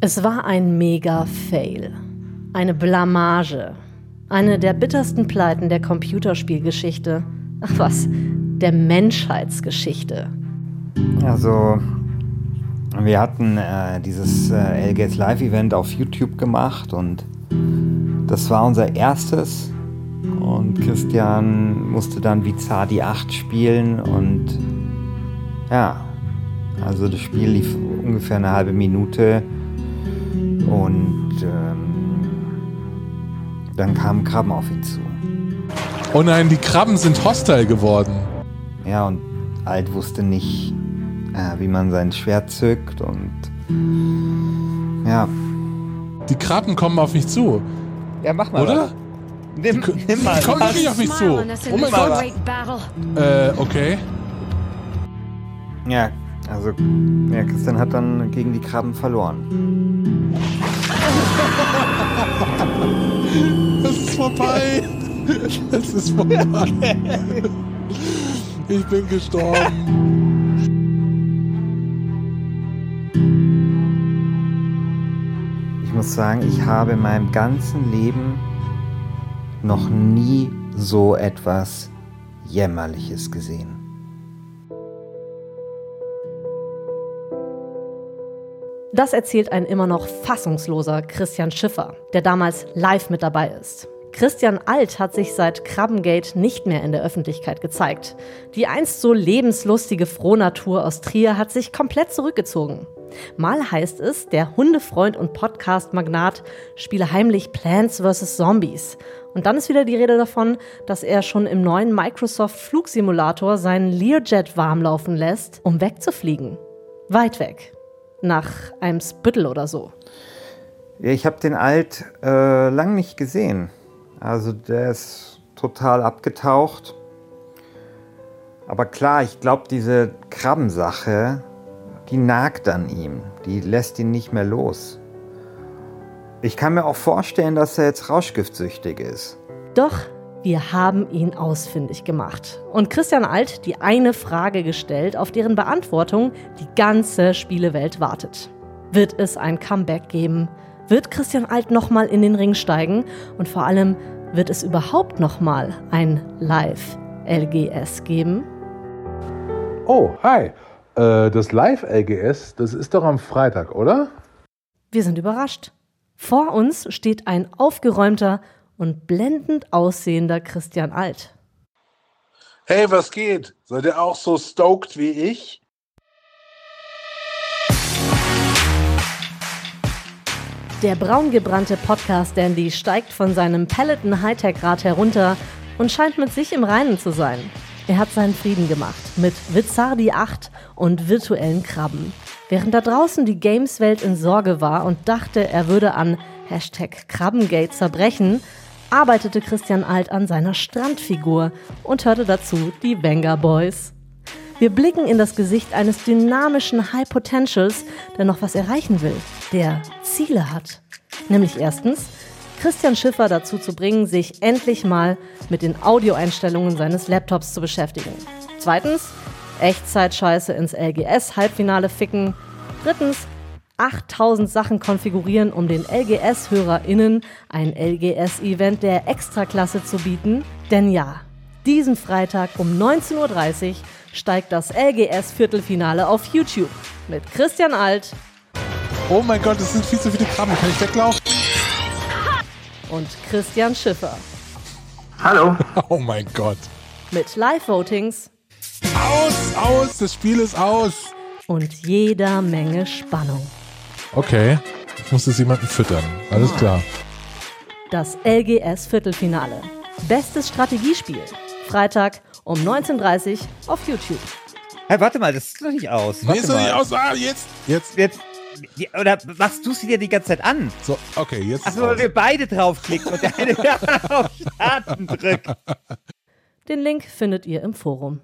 Es war ein Mega-Fail. Eine Blamage. Eine der bittersten Pleiten der Computerspielgeschichte. Ach was, der Menschheitsgeschichte. Also, wir hatten äh, dieses äh, LGS Live Event auf YouTube gemacht und das war unser erstes. Und Christian musste dann Vizadi 8 spielen und ja, also das Spiel lief ungefähr eine halbe Minute und ähm, dann kamen Krabben auf ihn zu. Oh nein, die Krabben sind hostile geworden. Ja, und Alt wusste nicht, äh, wie man sein Schwert zückt und ja. Die Krabben kommen auf mich zu. Ja, mach mal. Oder? Was. Nimm, Die, nimm mal. die kommen wirklich auf mich zu. Oh mein Gott. Äh, okay. Ja, also ja, Christian hat dann gegen die Krabben verloren. Es ist vorbei. Es ist vorbei. Ich bin gestorben. Ich muss sagen, ich habe in meinem ganzen Leben noch nie so etwas Jämmerliches gesehen. Das erzählt ein immer noch fassungsloser Christian Schiffer, der damals live mit dabei ist. Christian Alt hat sich seit Krabbengate nicht mehr in der Öffentlichkeit gezeigt. Die einst so lebenslustige Frohnatur aus Trier hat sich komplett zurückgezogen. Mal heißt es, der Hundefreund und Podcast-Magnat spiele heimlich Plants vs. Zombies. Und dann ist wieder die Rede davon, dass er schon im neuen Microsoft Flugsimulator seinen Learjet warm laufen lässt, um wegzufliegen. Weit weg. Nach einem Spittel oder so. Ja, ich habe den Alt äh, lang nicht gesehen. Also der ist total abgetaucht. Aber klar, ich glaube, diese Krabbensache, die nagt an ihm. Die lässt ihn nicht mehr los. Ich kann mir auch vorstellen, dass er jetzt rauschgiftsüchtig ist. Doch wir haben ihn ausfindig gemacht und Christian Alt die eine Frage gestellt, auf deren Beantwortung die ganze Spielewelt wartet. Wird es ein Comeback geben? Wird Christian Alt nochmal in den Ring steigen? Und vor allem, wird es überhaupt nochmal ein Live-LGS geben? Oh, hi. Äh, das Live-LGS, das ist doch am Freitag, oder? Wir sind überrascht. Vor uns steht ein aufgeräumter und blendend aussehender Christian Alt. Hey, was geht? Seid ihr auch so stoked wie ich? Der braungebrannte Podcast-Dandy steigt von seinem Peloton Hightech-Rad herunter und scheint mit sich im Reinen zu sein. Er hat seinen Frieden gemacht mit Vizardi 8 und virtuellen Krabben. Während da draußen die Games-Welt in Sorge war und dachte, er würde an Hashtag Krabbengate zerbrechen, arbeitete Christian Alt an seiner Strandfigur und hörte dazu die Venga Boys. Wir blicken in das Gesicht eines dynamischen High Potentials, der noch was erreichen will, der Ziele hat. Nämlich erstens, Christian Schiffer dazu zu bringen, sich endlich mal mit den Audioeinstellungen seines Laptops zu beschäftigen. Zweitens, Echtzeitscheiße ins LGS-Halbfinale ficken. Drittens, 8000 Sachen konfigurieren, um den LGS-HörerInnen ein LGS-Event der Extraklasse zu bieten. Denn ja, diesen Freitag um 19.30 Uhr steigt das LGS-Viertelfinale auf YouTube mit Christian Alt Oh mein Gott, es sind viel zu viele Krabben. Kann ich weglaufen? und Christian Schiffer. Hallo. Oh mein Gott. Mit Live-Votings Aus, aus, das Spiel ist aus. und jeder Menge Spannung. Okay, ich muss jetzt jemanden füttern. Alles klar. Das LGS Viertelfinale. Bestes Strategiespiel. Freitag um 19.30 Uhr auf YouTube. Hey, warte mal, das ist doch nicht aus. Nee, Warte ist doch nicht aus. Ah, jetzt. Jetzt. Jetzt, die, oder machst du sie dir die ganze Zeit an? So, okay, jetzt. Achso, weil wir beide draufklicken und der eine auf Starten drückt. Den Link findet ihr im Forum.